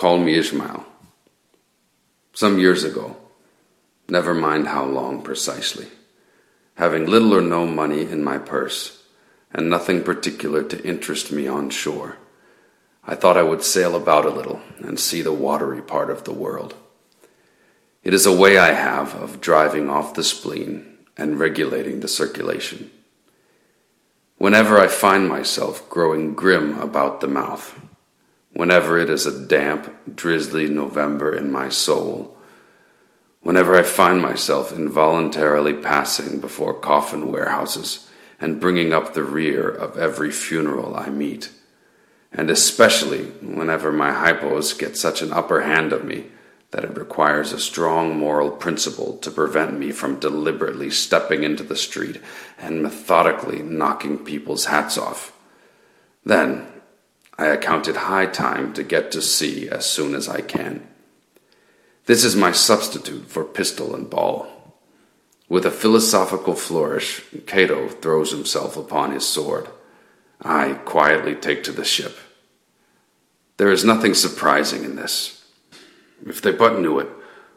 call me Ishmael. Some years ago, never mind how long precisely, having little or no money in my purse, and nothing particular to interest me on shore, I thought I would sail about a little and see the watery part of the world. It is a way I have of driving off the spleen and regulating the circulation. Whenever I find myself growing grim about the mouth, whenever it is a damp, drizzly November in my soul, whenever I find myself involuntarily passing before coffin warehouses and bringing up the rear of every funeral I meet, and especially whenever my hypos get such an upper hand of me that it requires a strong moral principle to prevent me from deliberately stepping into the street and methodically knocking people's hats off. Then I account it high time to get to sea as soon as I can. This is my substitute for pistol and ball. With a philosophical flourish, Cato throws himself upon his sword. I quietly take to the ship. There is nothing surprising in this. If they but knew it,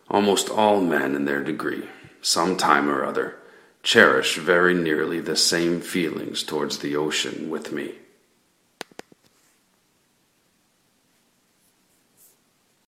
almost all men in their degree, some time or other, cherish very nearly the same feelings towards the ocean with me.